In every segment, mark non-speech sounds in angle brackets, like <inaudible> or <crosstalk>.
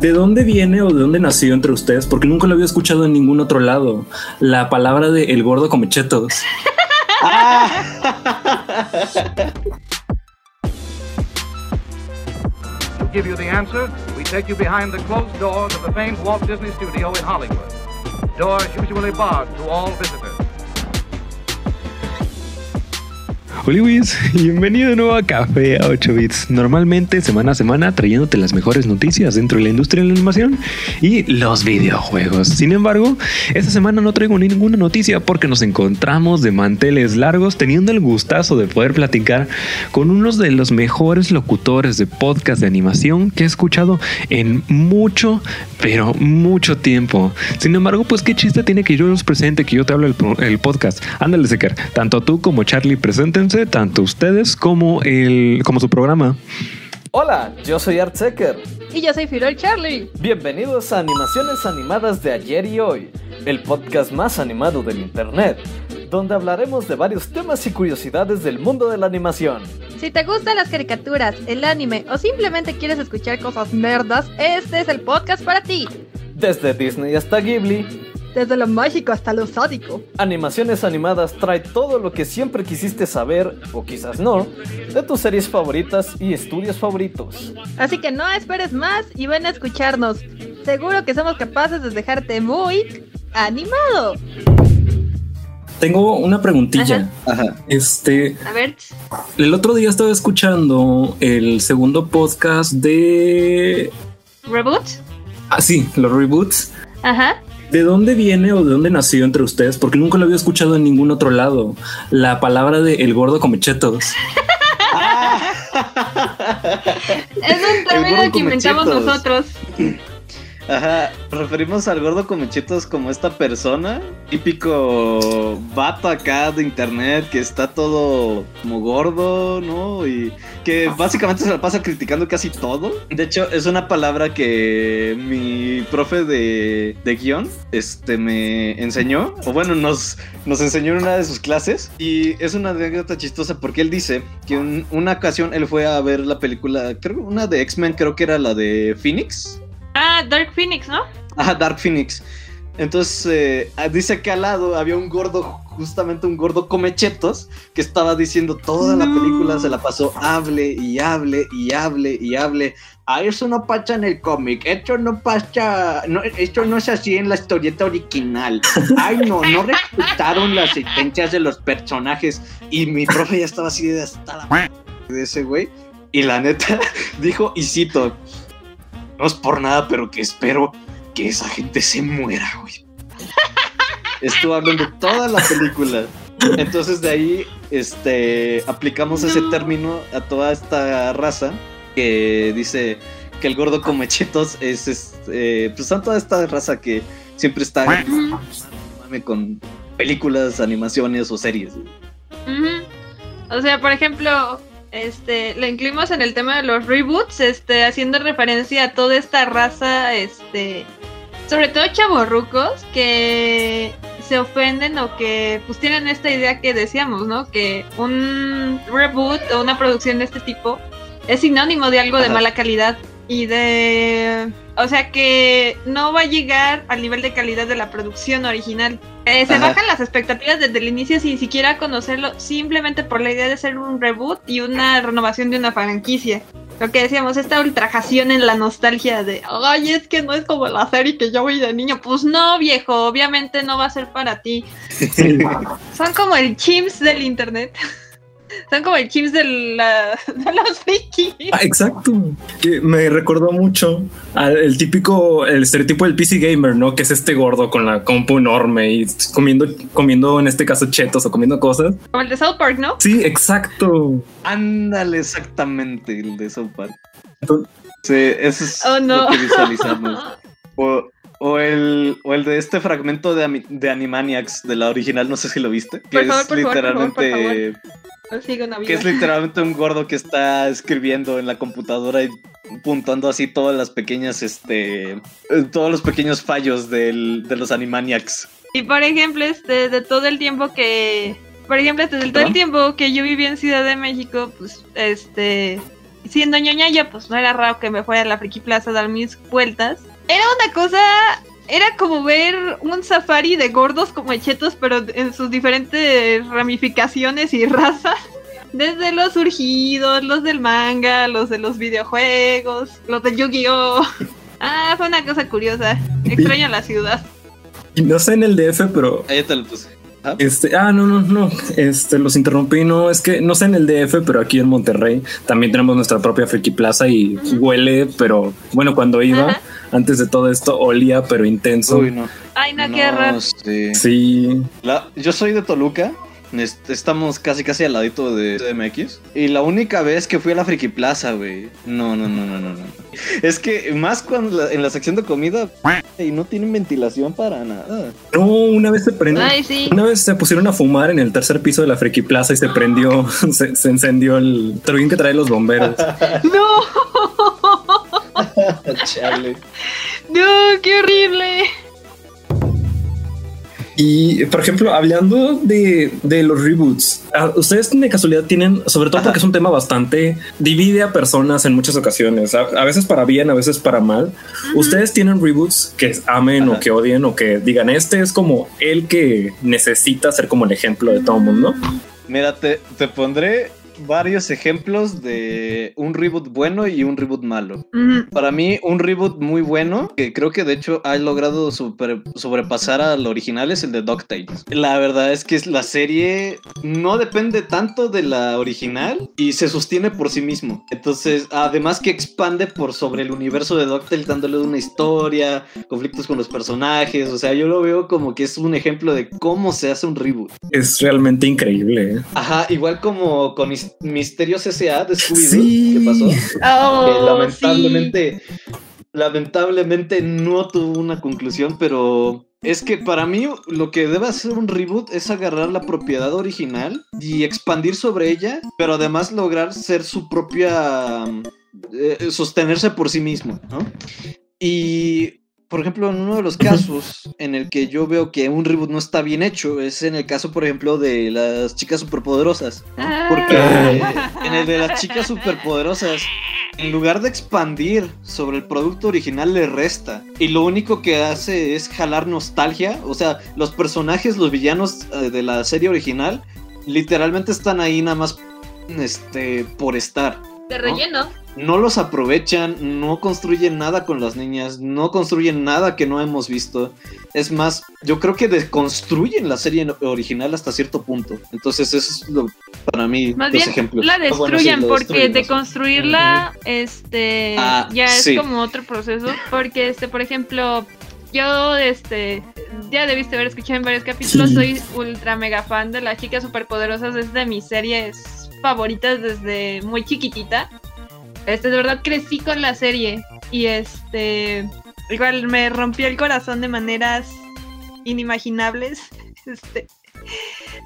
¿De dónde viene o de dónde nació entre ustedes? Porque nunca lo había escuchado en ningún otro lado. La palabra de el gordo comechetos. To <laughs> give you the answer, we take you behind the closed doors of the famed Walt Disney Studio in Hollywood. Doors usually barred to all visitors. Hola Luis, <laughs> bienvenido de nuevo a Café a 8 bits. Normalmente semana a semana trayéndote las mejores noticias dentro de la industria de la animación y los videojuegos. Sin embargo, esta semana no traigo ninguna noticia porque nos encontramos de manteles largos teniendo el gustazo de poder platicar con uno de los mejores locutores de podcast de animación que he escuchado en mucho, pero mucho tiempo. Sin embargo, pues qué chiste tiene que yo los presente, que yo te hablo el, el podcast. Ándale, Secker. Tanto tú como Charlie preséntense, tanto ustedes como el como su programa. Hola, yo soy Art Secker. Y yo soy Firol Charlie. Bienvenidos a Animaciones Animadas de ayer y hoy, el podcast más animado del internet, donde hablaremos de varios temas y curiosidades del mundo de la animación. Si te gustan las caricaturas, el anime o simplemente quieres escuchar cosas nerdas, este es el podcast para ti. Desde Disney hasta Ghibli, Desde lo mágico hasta lo sádico. Animaciones Animadas trae todo lo que siempre quisiste saber, o quizás no, de tus series favoritas y estudios favoritos. Así que no esperes más y ven a escucharnos. Seguro que somos capaces de dejarte muy animado. Tengo una preguntilla. Este, A ver, el otro día estaba escuchando el segundo podcast de. reboot. Ah, sí, los reboots. Ajá. ¿De dónde viene o de dónde nació entre ustedes? Porque nunca lo había escuchado en ningún otro lado. La palabra de el gordo comechetos. <laughs> Es un término que inventamos nosotros. <laughs> Ajá, referimos al gordo comechetos como esta persona, típico vato acá de internet que está todo como gordo, ¿no? Y que básicamente se la pasa criticando casi todo. De hecho, es una palabra que mi profe de, de guion este, me enseñó, o bueno, nos, nos enseñó en una de sus clases. Y es una anécdota chistosa porque él dice que en una ocasión él fue a ver la película, creo una de X-Men, creo que era la de Phoenix. Ah, Dark Phoenix, ¿no? Ajá, Dark Phoenix. Entonces, eh, ah, dice que al lado había un gordo, justamente un gordo comechetos, que estaba diciendo toda la película, se la pasó hable y hable y hable y hable. Ah, eso no pasa en el cómic, esto no pasa, no, esto no es así en la historieta original. Ay, no, no <laughs> respetaron las sentencias de los personajes. Y mi profe ya estaba así de hasta la de ese güey. Y la neta <laughs> dijo, y cito, no es por nada, pero que espero que esa gente se muera, güey. Estuvo hablando toda la película. Entonces de ahí este, aplicamos ese término a toda esta raza que dice que el gordo come chetos es, este, pues son toda esta raza que siempre está con películas, animaciones o series. O sea, por ejemplo, este, lo incluimos en el tema de los reboots, este, haciendo referencia a toda esta raza, este, sobre todo chavorrucos que se ofenden o que pues tienen esta idea que decíamos, ¿no? Que un reboot o una producción de este tipo es sinónimo de algo de mala calidad y de o sea que no va a llegar al nivel de calidad de la producción original. Eh, se Ajá. bajan las expectativas desde el inicio sin siquiera conocerlo, simplemente por la idea de ser un reboot y una renovación de una franquicia. Lo que decíamos, esta ultrajación en la nostalgia de, ay, es que no es como la serie que yo vi de niño. Pues no, viejo, obviamente no va a ser para ti. <laughs> Son como el chimps del internet. Son como el chimps de, la, <laughs> de los frikis. Ah, exacto. Que me recordó mucho al el típico, el estereotipo del PC gamer, ¿no? Que es este gordo con la compu enorme y comiendo, comiendo en este caso chetos o comiendo cosas. Como el de South Park, ¿no? Sí, exacto. Ándale exactamente el de South Park. Entonces- Sí, eso es Oh, no. lo que visualizamos. O, o el, o el de este fragmento de, de Animaniacs, de la original, no sé si lo viste. Que Por favor, es por favor, por favor, por literalmente. Una Que es literalmente un gordo que está escribiendo en la computadora y puntuando así todas las pequeñas, este. Todos los pequeños fallos del, de los Animaniacs. Y por ejemplo, este, de todo el tiempo que Por ejemplo, desde todo el tiempo que yo viví en Ciudad de México, pues, este, siendo ñoñaya, pues no era raro que me fuera a la Friki Plaza a dar mis vueltas. Era una cosa, era como ver un safari de gordos como chetos, pero en sus diferentes ramificaciones y <laughs> razas. Desde los surgidos, los del manga, los de los videojuegos, los de Yu-Gi-Oh! <laughs> Ah, fue una cosa curiosa. Extraño la ciudad. Y no sé en el DF, pero Ahí te lo puse. Ah, Este, ah, no, no, no, este, los interrumpí, no, es que no sé en el DF, pero aquí en Monterrey también tenemos nuestra propia Friki Plaza y huele, pero bueno, cuando iba, Ajá. antes de todo esto, olía, pero intenso. Uy, no. Ay, no, qué raro. sí. Sí, La- yo soy de Toluca. Est- Estamos casi casi al ladito de CMX. Y la única vez que fui a la Friki Plaza, güey. No, no, no, no, no, no. Es que más cuando la- en la sección de comida y no tienen ventilación para nada. no, una vez se prendió. Ay, sí. Una vez se pusieron a fumar en el tercer piso de la Friki Plaza y se prendió, <laughs> se, se encendió el turbín que trae los bomberos. <laughs> No, <laughs> Chale. no, qué horrible. Y, por ejemplo, hablando de, de los reboots, ¿a- ¿ustedes de casualidad tienen, sobre todo porque es un tema bastante, divide a personas en muchas ocasiones, a, a veces para bien, a veces para mal? ¿Ustedes tienen reboots que amen o que odien o que digan, este es como el que necesita ser como el ejemplo de todo el mundo? Mira, te, te pondré varios ejemplos de un reboot bueno y un reboot malo. Para mí, un reboot muy bueno, que creo que de hecho ha logrado super- sobrepasar al original, es el de DuckTales. La verdad es que la serie no depende tanto de la original y se sostiene por sí mismo. Entonces, además que expande por sobre el universo de DuckTales, dándole una historia, conflictos con los personajes. O sea, yo lo veo como que es un ejemplo de cómo se hace un reboot. Es realmente increíble. ¿eh? Ajá, igual como con Is- Misterios S.A. de Scooby-Doo. Sí. ¿Qué pasó? Oh, que lamentablemente, lamentablemente no tuvo una conclusión, pero es que para mí lo que debe hacer un reboot es agarrar la propiedad original y expandir sobre ella, pero además lograr ser su propia, eh, sostenerse por sí mismo, ¿no? Y por ejemplo, en uno de los casos en el que yo veo que un reboot no está bien hecho es en el caso, por ejemplo, de las chicas superpoderosas. Ah. Porque en el de las chicas superpoderosas, en lugar de expandir sobre el producto original, le resta. Y lo único que hace es jalar nostalgia. O sea, los personajes, los villanos eh, de la serie original, literalmente están ahí nada más este, por estar. De relleno. No los aprovechan, no construyen nada con las niñas, no construyen nada que no hemos visto. Es más, yo creo que deconstruyen la serie original hasta cierto punto. Entonces, eso es lo, para mí Más los bien ejemplos. la Ah, bueno, sí, porque destruyen, de o sea. construirla este Ah, ya es sí. como otro proceso porque este por ejemplo yo este ya debiste haber escuchado en varios capítulos Sí. soy ultra mega fan de las chicas superpoderosas es de mis series favoritas desde muy chiquitita este de verdad crecí con la serie y este igual me rompió el corazón de maneras inimaginables <laughs> este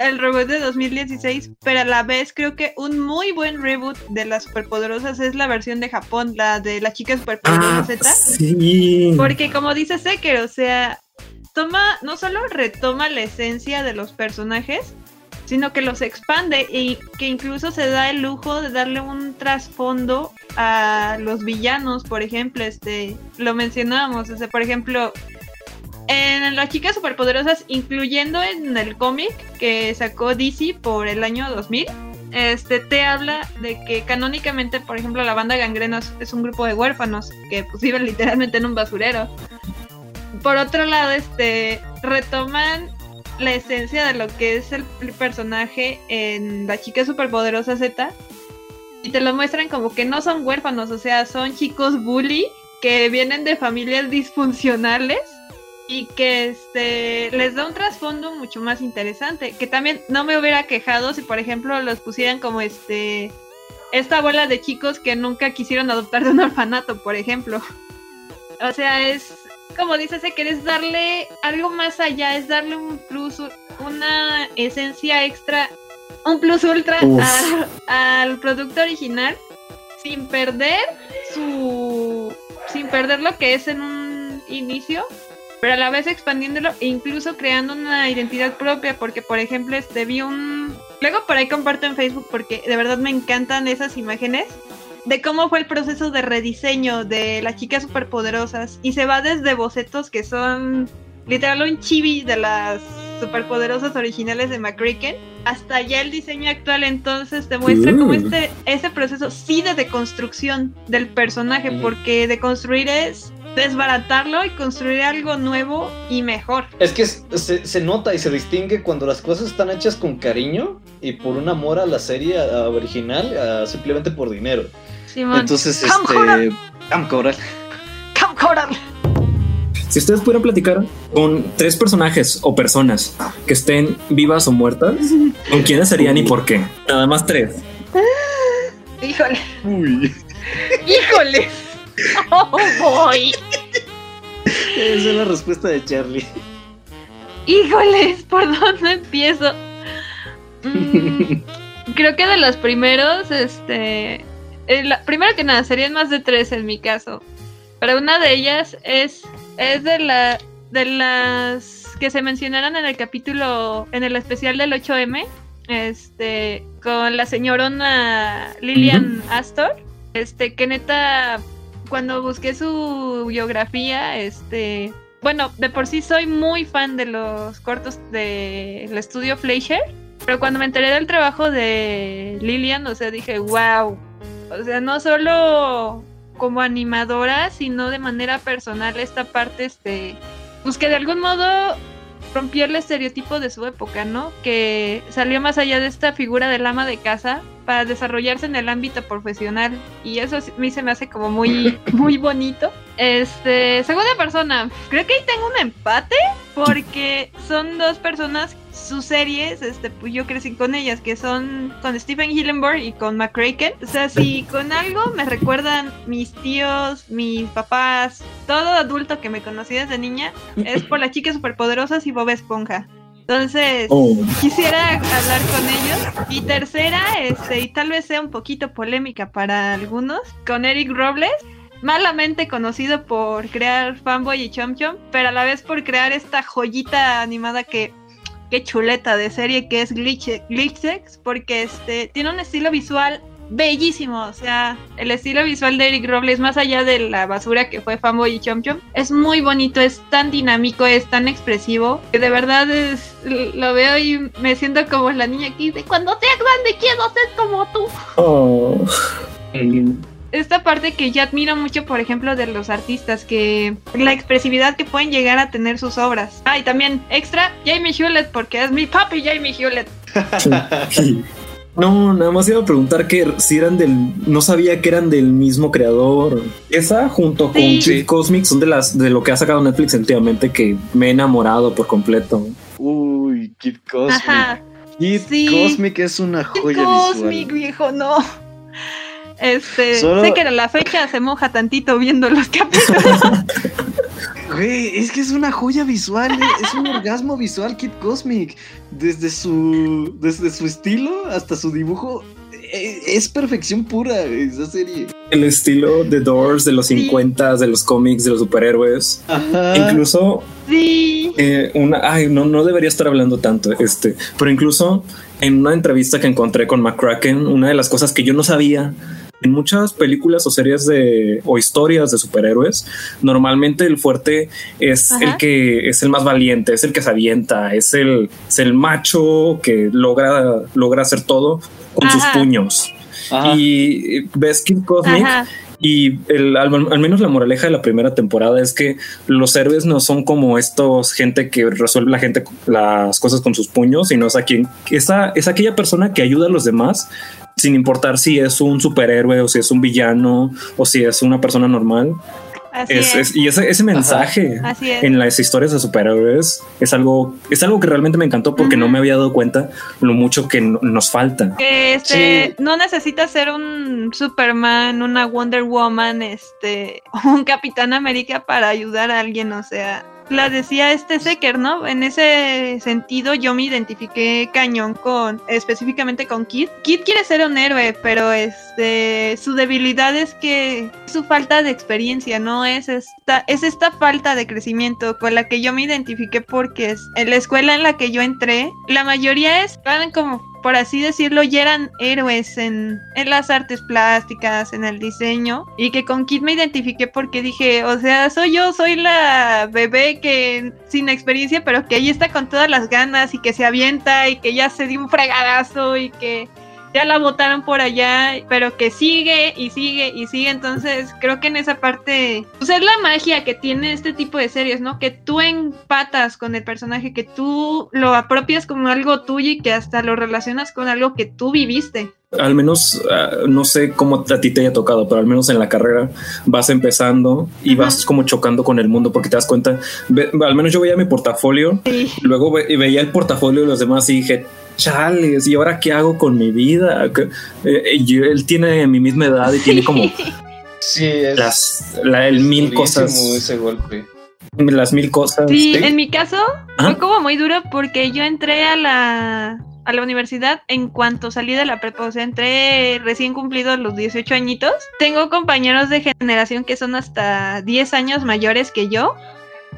el robot de 2016, pero a la vez creo que un muy buen reboot de las superpoderosas es la versión de Japón, la de la chica superpoderosa Ah, Z. sí. Porque como dice Seker, o sea, toma, no solo retoma la esencia de los personajes, sino que los expande y que incluso se da el lujo de darle un trasfondo a los villanos, por ejemplo, este, lo mencionábamos, por ejemplo, en las chicas superpoderosas, incluyendo en el cómic que sacó DC por el año 2000, este te habla de que canónicamente, por ejemplo, la banda Gangrena es- es un grupo de huérfanos que pues viven literalmente en un basurero. Por otro lado, este retoman la esencia de lo que es el personaje en la chica superpoderosa Z y te lo muestran como que no son huérfanos, o sea, son chicos bully que vienen de familias disfuncionales y que este les da un trasfondo mucho más interesante, que también no me hubiera quejado si por ejemplo los pusieran como este esta bola de chicos que nunca quisieron adoptar de un orfanato, por ejemplo. O sea, es como dices, que es darle algo más allá, es darle un plus, una esencia extra, un plus ultra a- al producto original sin perder su sin perder lo que es en un inicio pero a la vez expandiéndolo e incluso creando una identidad propia, porque por ejemplo, este vi un... Luego por ahí comparto en Facebook porque de verdad me encantan esas imágenes de cómo fue el proceso de rediseño de las chicas superpoderosas y se va desde bocetos que son literal un chibi de las superpoderosas originales de McCracken hasta ya el diseño actual entonces te muestra Mm. como este ese proceso sí de deconstrucción del personaje porque deconstruir es desbaratarlo y construir algo nuevo y mejor. Es que se, se nota y se distingue cuando las cosas están hechas con cariño y por un amor a la serie a- original, a- simplemente por dinero. Simón. Entonces, este. Camcoral. Camcoral. Si ustedes pudieran platicar con tres personajes o personas que estén vivas o muertas, ¿con quiénes serían y por qué? Nada más tres. Híjole, Uy. híjole. <laughs> Oh boy. Esa es la respuesta de Charlie. Híjoles, ¿por dónde empiezo? Mm, <laughs> creo que de los primeros, este. Eh, la- primero que nada, serían más de tres en mi caso. Pero una de ellas es. Es de la. De las que se mencionaron en el capítulo. En el especial del 8M. Este. Con la señorona Lillian Astor. Este, que neta. Cuando busqué su biografía, este. Bueno, de por sí soy muy fan de los cortos del estudio Fleischer, pero cuando me enteré del trabajo de Lillian, o sea, dije, wow. O sea, no solo como animadora, sino de manera personal esta parte, este, pues que de algún modo rompió el estereotipo de su época, ¿no? Que salió más allá de esta figura del ama de casa para desarrollarse en el ámbito profesional y eso a mí se me hace como muy <laughs> muy bonito. Este, segunda persona, creo que ahí tengo un empate porque son dos personas, sus series, este, pues yo crecí con ellas, que son con Stephen Hillenburg y con McCracken. O sea, si <laughs> con algo me recuerdan mis tíos, mis papás, todo adulto que me conocí desde niña, es por las chicas superpoderosas y Bob Esponja. Entonces, Oh, quisiera hablar con ellos. Y tercera, este, y tal vez sea un poquito polémica para algunos, con Eric Robles, malamente conocido por crear Fanboy y Chom Chom, pero a la vez por crear esta joyita animada que qué chuleta de serie que es Glitch Glitchex, porque este tiene un estilo visual bellísimo, o sea, el estilo visual de Eric Robles, más allá de la basura que fue Fanboy y Chom Chom, es muy bonito, es tan dinámico, es tan expresivo, que de verdad es, lo veo y me siento como la niña aquí de cuando sea grande quiero ser como tú. oh. Esta parte que yo admiro mucho, por ejemplo, de los artistas, que la expresividad que pueden llegar a tener sus obras. Ah, y también extra, Jamie Hewlett, porque es mi papi Jamie Hewlett. No, nada más iba a preguntar que si eran del. No sabía que eran del mismo creador. Esa junto con Sí. Kid Cosmic son de las de lo que ha sacado Netflix últimamente que me he enamorado por completo. Uy, Kid Cosmic. Ajá. Kid Sí. Cosmic es una joya Cosmic, visual. viejo, no. Este, Solo- sé que a la fecha se moja tantito viendo los capítulos. <laughs> Güey, es que es una joya visual, eh, es un orgasmo visual Kid Cosmic. Desde su, desde su estilo hasta su dibujo, eh, es perfección pura esa serie. El estilo de Doors de los Sí. 50 de los cómics, de los superhéroes. Ajá. Incluso Sí. eh, una, ay, no, no debería estar hablando tanto, este, pero incluso en una entrevista que encontré con McCracken, una de las cosas que yo no sabía en muchas películas o series de o historias de superhéroes, normalmente el fuerte es Ajá. el que es el más valiente, es el que se avienta, es el, es el macho que logra, logra hacer todo con sus puños. Ajá. Y eh, ves Kid Cosmic Ajá. y el, al, al menos la moraleja de la primera temporada es que los héroes no son como estos gente que resuelve la gente las cosas con sus puños, sino es, a quien, esa, es aquella persona que ayuda a los demás sin importar si es un superhéroe o si es un villano o si es una persona normal. Así Es- es. es- y ese, ese mensaje Así en las historias de superhéroes es algo, es algo que realmente me encantó porque no me había dado cuenta lo mucho que no- nos falta. Que este, Sí. no necesitas ser un Superman, una Wonder Woman, este, <laughs> un Capitán América para ayudar a alguien, o sea, la decía este Secker, ¿no? En ese sentido yo me identifiqué cañón con, específicamente con Kid. Kid quiere ser un héroe, pero este, su debilidad es que su falta de experiencia, ¿no? Es esta, es esta falta de crecimiento con la que yo me identifiqué porque es, en la escuela en la que yo entré, la mayoría es, van como por así decirlo, ya eran héroes en, en, las artes plásticas, en el diseño, y que con Kid me identifiqué porque dije, o sea, soy yo, soy la bebé que sin experiencia, pero que ahí está con todas las ganas y que se avienta y que ya se dio un fregadazo y que ya la votaron por allá, pero que sigue y sigue y sigue. Entonces, creo que en esa parte, pues es la magia que tiene este tipo de series, ¿no? Que tú empatas con el personaje, que tú lo apropias como algo tuyo y que hasta lo relacionas con algo que tú viviste. Al menos, uh, no sé cómo a ti te haya tocado, pero al menos en la carrera vas empezando y vas como chocando con el mundo porque te das cuenta, ve, al menos yo veía mi portafolio, sí. luego ve, veía el portafolio de los demás y dije, chales, ¿y ahora qué hago con mi vida? Eh, yo, él tiene mi misma edad y tiene como <laughs> sí, es, las la, el mil cosas. Ese golpe. Las mil cosas. Sí, en mi caso ¿Ah? fue como muy duro porque yo entré a la a la universidad en cuanto salí de la prepa, o sea, entré recién cumplidos los 18 añitos. Tengo compañeros de generación que son hasta 10 años mayores que yo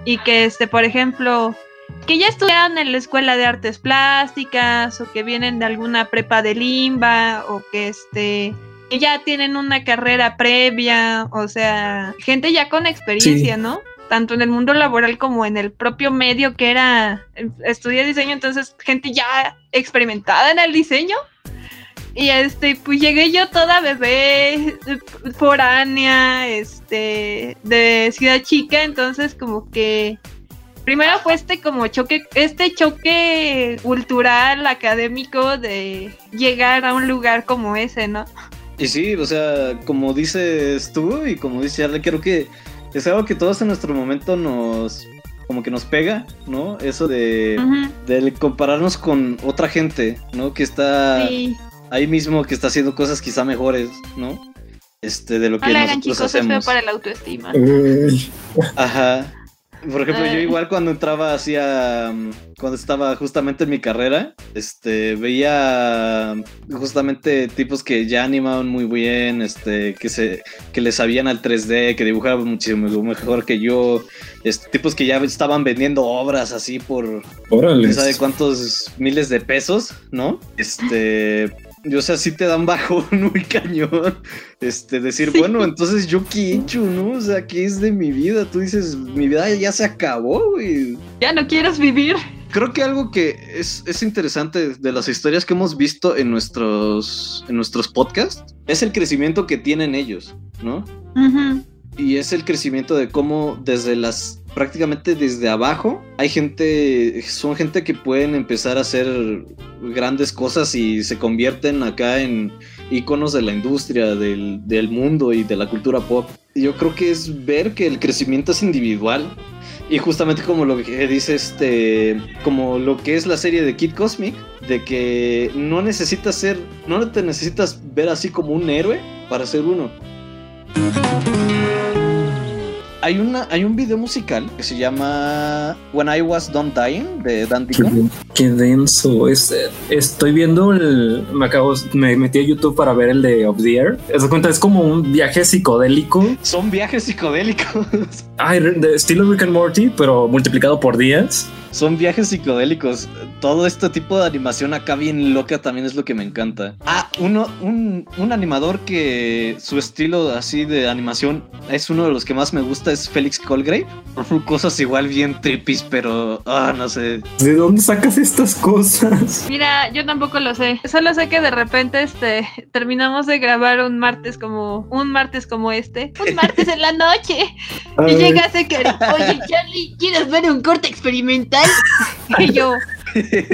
y que, este, por ejemplo, que ya estudiaron en la escuela de artes plásticas o que vienen de alguna prepa de limba o que este que ya tienen una carrera previa, o sea, gente ya con experiencia, sí. ¿no? Tanto en el mundo laboral como en el propio medio que era estudiar diseño, entonces gente ya experimentada en el diseño. Y este, pues llegué yo toda bebé, foránea, este, de ciudad chica, entonces como que primero fue este como choque, este choque cultural, académico de llegar a un lugar como ese, ¿no? Y sí, o sea, como dices tú y como dice Arle, creo que es algo que todos en nuestro momento nos como que nos pega, ¿no? Eso de, uh -huh. de compararnos con otra gente, ¿no? Que está sí. ahí mismo, que está haciendo cosas quizá mejores, ¿no? Este, de lo que no nosotros chicos, hacemos. Es para la autoestima. Ajá. Por ejemplo, Ay. yo igual cuando entraba hacia. Cuando estaba justamente en mi carrera, este, veía justamente tipos que ya animaban muy bien, este, que se, que le sabían al 3D, que dibujaban muchísimo mejor que yo, este, tipos que ya estaban vendiendo obras así por. Órale. ¿Sabe cuántos miles de pesos, no? Este, o sea, sí te dan bajón <laughs> muy cañón. Este, decir, sí. bueno, entonces yo qué he hecho, ¿no? O sea, ¿qué es de mi vida? Tú dices, mi vida ya se acabó, güey. Ya no quieres vivir. Creo que algo que es, es interesante de las historias que hemos visto en nuestros, en nuestros podcasts es el crecimiento que tienen ellos, ¿no? Uh -huh. Y es el crecimiento de cómo desde las prácticamente desde abajo hay gente, son gente que pueden empezar a hacer grandes cosas y se convierten acá en íconos de la industria, del, del mundo y de la cultura pop. Yo creo que es ver que el crecimiento es individual y justamente como lo que dice este, como lo que es la serie de Kid Cosmic, de que no necesitas ser, no te necesitas ver así como un héroe para ser uno hay, una, hay un video musical que se llama When I Was Done Dying de Dan Deacon. Qué, qué denso. Es, estoy viendo el. Me acabo. Me metí a YouTube para ver el de Of the Air. ¿Te cuenta? Es como un viaje psicodélico. Son viajes psicodélicos. <laughs> Ay, de estilo Rick and Morty, pero multiplicado por días. Son viajes psicodélicos. Todo este tipo de animación acá bien loca también es lo que me encanta. Ah, uno, un, un animador que su estilo así de animación es uno de los que más me gusta es Félix Colgrave. Cosas igual bien trippies, pero ah, no sé. ¿De dónde sacas estas cosas? Mira, yo tampoco lo sé. Solo sé que de repente este terminamos de grabar un martes como un martes como este, un martes en la noche. <laughs> Y llega Seker, oye Charlie, ¿quieres ver un corte experimental? <laughs> y yo,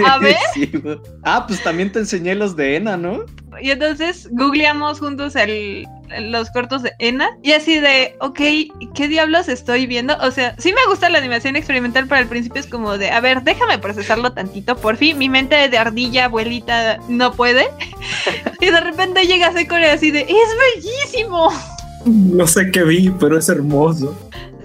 a <laughs> ver. Sí, ah, pues también te enseñé los de Ena, ¿no? Y entonces googleamos juntos el, los cortos de Ena y así de, ok, ¿qué diablos estoy viendo? O sea, sí me gusta la animación experimental, pero al principio es como de, a ver, déjame procesarlo tantito, por fin, mi mente de ardilla, abuelita, no puede. <laughs> y de repente llega a Secor así de, es bellísimo. No sé qué vi, pero es hermoso.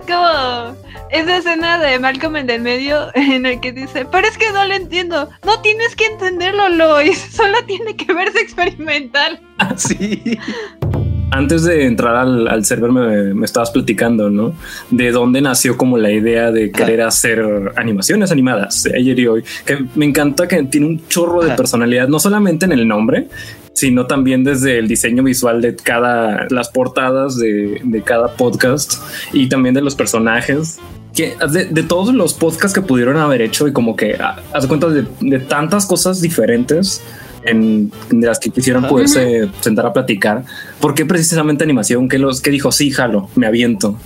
Como esa escena de Malcolm en el medio en el que dice, pero es que no lo entiendo. No tienes que entenderlo, Lois. <laughs> Solo tiene que verse experimental. Sí. <laughs> Antes de entrar al, al server me, me estabas platicando, ¿no? De dónde nació como la idea de querer hacer animaciones animadas de ayer y hoy. Que me encanta que tiene un chorro de Ajá. personalidad, no solamente en el nombre, sino también desde el diseño visual de cada, las portadas de, de cada podcast y también de los personajes. Que de, de todos los podcasts que pudieron haber hecho y como que ah, haz de cuenta de, de tantas cosas diferentes en de las que quisieran poderse sentar a platicar. ¿Por qué precisamente animación? ¿Qué los que dijo? Sí, jalo, me aviento.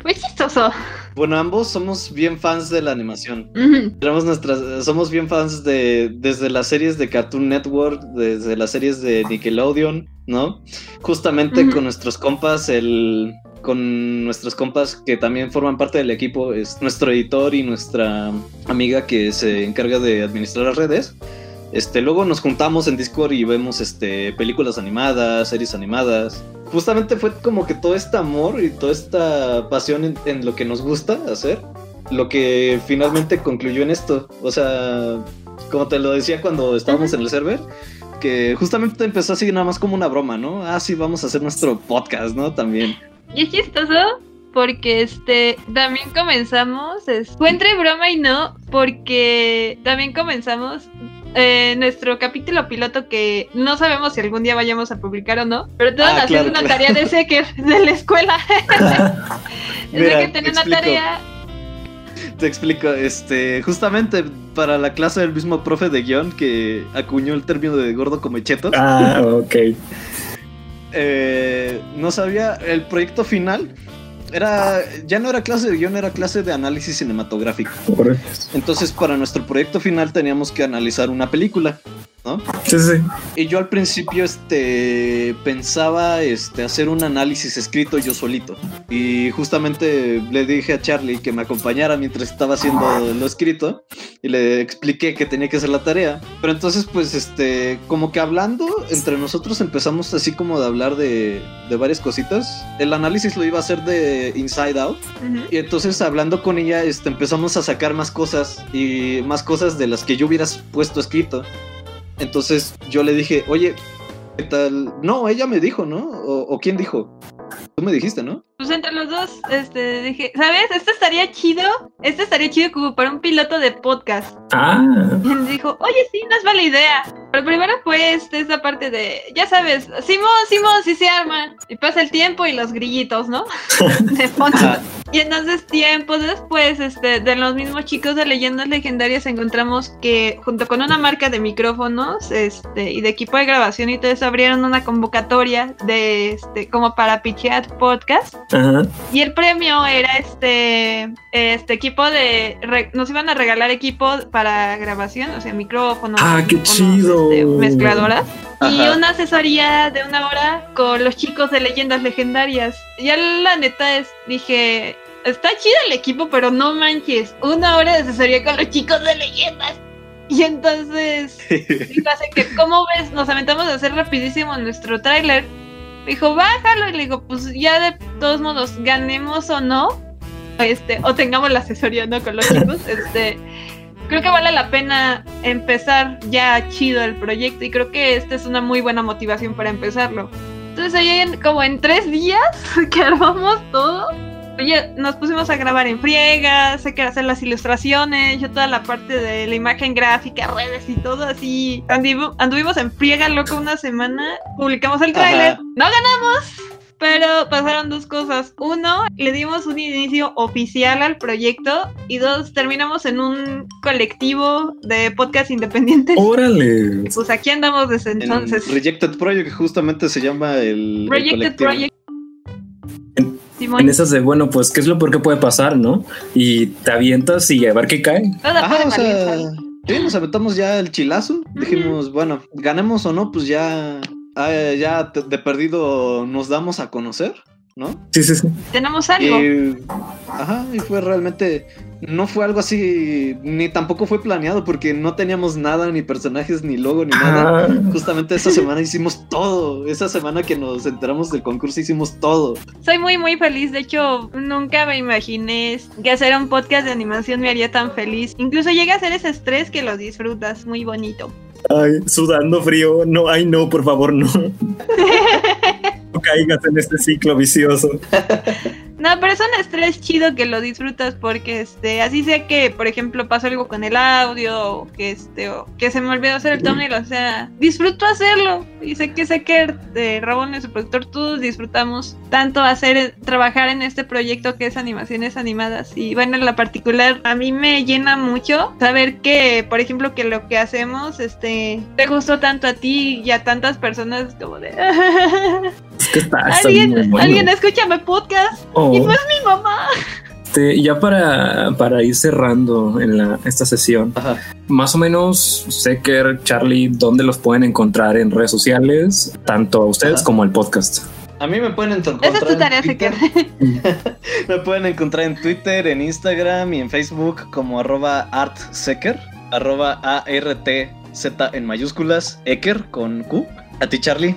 Fue chistoso. Bueno, ambos somos bien fans de la animación. Ujú. Tenemos nuestras, somos bien fans de desde las series de Cartoon Network, desde las series de Nickelodeon, ¿no? Justamente Ujú. con nuestros compas, el con nuestros compas que también forman parte del equipo, es nuestro editor y nuestra amiga que se encarga de administrar las redes. Este, luego nos juntamos en Discord y vemos este, películas animadas, series animadas. Justamente fue como que todo este amor y toda esta pasión en, en lo que nos gusta hacer, lo que finalmente concluyó en esto. O sea, como te lo decía cuando estábamos en el server, que justamente empezó así nada más como una broma, ¿no? Ah, sí, vamos a hacer nuestro podcast, ¿no? También. Y es chistoso porque este también comenzamos, es- fue entre broma y no, porque también comenzamos eh, nuestro capítulo piloto que no sabemos si algún día vayamos a publicar o no, pero todos Ah, haciendo claro, una claro. tarea de Secker de la escuela. <laughs> <laughs> Mira, que tenía te una explico. tarea. Te explico, este, justamente para la clase del mismo profe de guion que acuñó el término de gordo come chetos, Ah, ok. <laughs> eh, no sabía, el proyecto final era, ya no era clase de guion, era clase de análisis cinematográfico. Entonces para nuestro proyecto final teníamos que analizar una película, ¿no? Sí, sí. Y yo al principio este, pensaba este, hacer un análisis escrito yo solito. Y justamente le dije a Charlie que me acompañara mientras estaba haciendo lo escrito. Y le expliqué que tenía que hacer la tarea. Pero entonces pues este, como que hablando entre nosotros empezamos así como de hablar de, de varias cositas. El análisis lo iba a hacer de Inside Out. Y entonces hablando con ella, este, empezamos a sacar más cosas y más cosas de las que yo hubieras puesto escrito. Entonces yo le dije, oye, ¿qué tal? No, ella me dijo, ¿no? ¿O, o quién dijo? Tú me dijiste, ¿no? Pues entre los dos, este, dije, ¿sabes? Esto estaría chido. Esto estaría chido como para un piloto de podcast. Ah, Y él dijo, oye, sí, no es mala idea. Pero primero fue este, esta parte de, ya sabes, Simón, Simón, sí se arma. Y pasa el tiempo y los grillitos, ¿no? <laughs> de fondo. Y entonces tiempo después, este, de los mismos chicos de leyendas legendarias encontramos que junto con una marca de micrófonos, este, y de equipo de grabación y todo eso abrieron una convocatoria de, este, como para pitchear podcast. Ajá. Y el premio era este, este equipo de, re- nos iban a regalar equipo para grabación, o sea, micrófonos, Ah, qué micrófonos, chido. este, mezcladoras. Y una asesoría de una hora con los chicos de leyendas legendarias. Ya la neta es, dije, está chido el equipo, pero no manches, una hora de asesoría con los chicos de leyendas. Y entonces, <laughs> así que, ¿cómo ves? Nos aventamos a hacer rapidísimo nuestro tráiler. Dijo, bájalo. Y le digo, pues ya de todos modos, ganemos o no, este, o tengamos la asesoría, ¿no? Con los <laughs> chicos, este, creo que vale la pena empezar ya chido el proyecto y creo que esta es una muy buena motivación para empezarlo. Entonces ahí en- como en tres días <laughs> que armamos todo, oye, nos pusimos a grabar en friega, sé que hacer las ilustraciones, yo toda la parte de la imagen gráfica, redes y todo así. Anduvimos en friega loco una semana, publicamos el tráiler, no ganamos, pero pasaron dos cosas. Uno, le dimos un inicio oficial al proyecto y dos, terminamos en un colectivo de podcast independientes. Órale. Pues aquí andamos desde En entonces. Rejected Project, que justamente se llama el. el Projected colectivo. Project. En esas de, bueno, pues, ¿qué es lo peor que puede pasar, no? Y te avientas y a ver qué cae. toda Ajá, o sea, sí, nos aventamos ya el chilazo. Dijimos, bueno, ganemos o no, pues ya, ah, ya de perdido nos damos a conocer, ¿no? Sí, sí, sí. Tenemos algo. Y, ajá, y fue realmente, no fue algo así, ni tampoco fue planeado porque no teníamos nada, ni personajes, ni logo, ni nada. Ah, Justamente esa semana hicimos todo. Esa semana que nos enteramos del concurso hicimos todo. Soy muy, muy feliz. De hecho, nunca me imaginé que hacer un podcast de animación me haría tan feliz. Incluso llega a ser ese estrés que lo disfrutas. Muy bonito. ay, sudando frío. No, ay, no, por favor, no. <laughs> No caigas en este ciclo vicioso. <laughs> No, pero es un estrés chido que lo disfrutas porque este, así sea que, por ejemplo, pasó algo con el audio, o que este, que se me olvidó hacer el thumbnail, o sea, disfruto hacerlo. Y sé que sé que de Rabón y su productor, todos disfrutamos tanto hacer, trabajar en este proyecto que es animaciones animadas. Y bueno, en la particular, a mí me llena mucho saber que, por ejemplo, que lo que hacemos, este, te gustó tanto a ti y a tantas personas como de. <laughs> Que está, está alguien, bueno. alguien escúchame podcast. Oh. Y no es mi mamá. Este, ya para, para ir cerrando en la, esta sesión, Ajá. más o menos sé que Charlie, ¿dónde los pueden encontrar en redes sociales? Tanto a ustedes Ajá. como al podcast. A mí me pueden encontrar. Esa es tu tarea. <laughs> Me pueden encontrar en Twitter, en Instagram y en Facebook como arroba artsecker, arroba A-R-T-Z en mayúsculas, Ecker con Q. A ti, Charlie.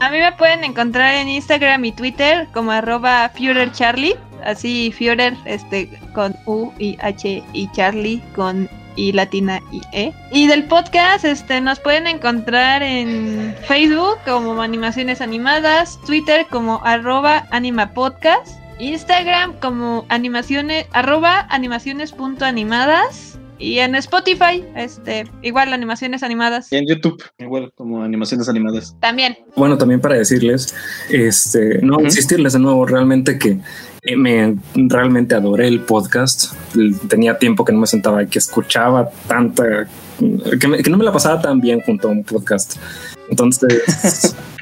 A mí me pueden encontrar en Instagram y Twitter como arroba FuhrerCharlie, así Führer este, con U y H y Charlie con I latina y E. Y del podcast este, nos pueden encontrar en Facebook como Animaciones Animadas, Twitter como arroba animapodcast, Instagram como animaciones, arroba animaciones.animadas y en Spotify, este, igual animaciones animadas Y en YouTube, igual como animaciones animadas. también. Bueno, también para decirles, este, no insistirles de nuevo, realmente que me realmente adoré el podcast. Tenía tiempo que no me sentaba y que escuchaba tanta, que, me- que no me la pasaba tan bien junto a un podcast. Entonces, <laughs>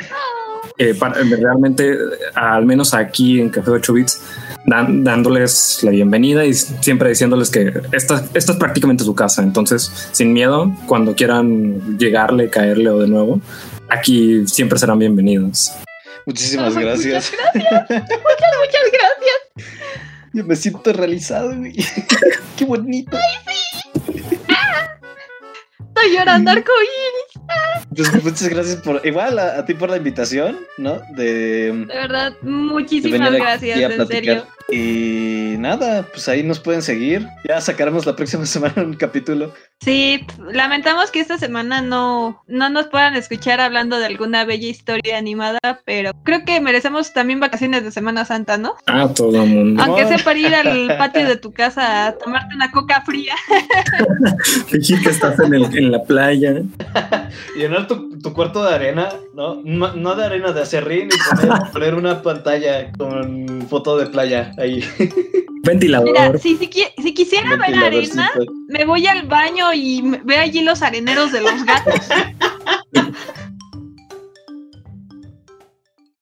eh, para- realmente, al menos aquí en Café 8 Bits, dan- dándoles la bienvenida y siempre diciéndoles que esta, esta es prácticamente su casa. Entonces, sin miedo, cuando quieran llegarle, caerle o de nuevo, aquí siempre serán bienvenidos. Muchísimas Ay, gracias. Muchas gracias. Yo me siento realizado, güey. <laughs> Qué bonito. Estoy llorando arcoíris. Pues muchas gracias por, igual a, a ti por la invitación, ¿no? De, De verdad, muchísimas gracias, en serio. Y nada, pues ahí nos pueden seguir. Ya sacaremos la próxima <laughs> semana un capítulo. Sí, lamentamos que esta semana no, no nos puedan escuchar hablando de alguna bella historia animada, pero creo que merecemos también vacaciones de Semana Santa, ¿no? Ah, todo el mundo. Aunque sea para ir al <laughs> patio de tu casa a tomarte una coca fría. <laughs> Fingir que estás en, el- en la playa. Llenar tu, tu cuarto de arena, ¿no? No, no de arena, de acerrín y poner, poner una pantalla con foto de playa Ahí. <laughs> Ventilador. Mira, si, si, si quisiera ver arena, me voy al baño y veo allí los areneros de los gatos. <laughs>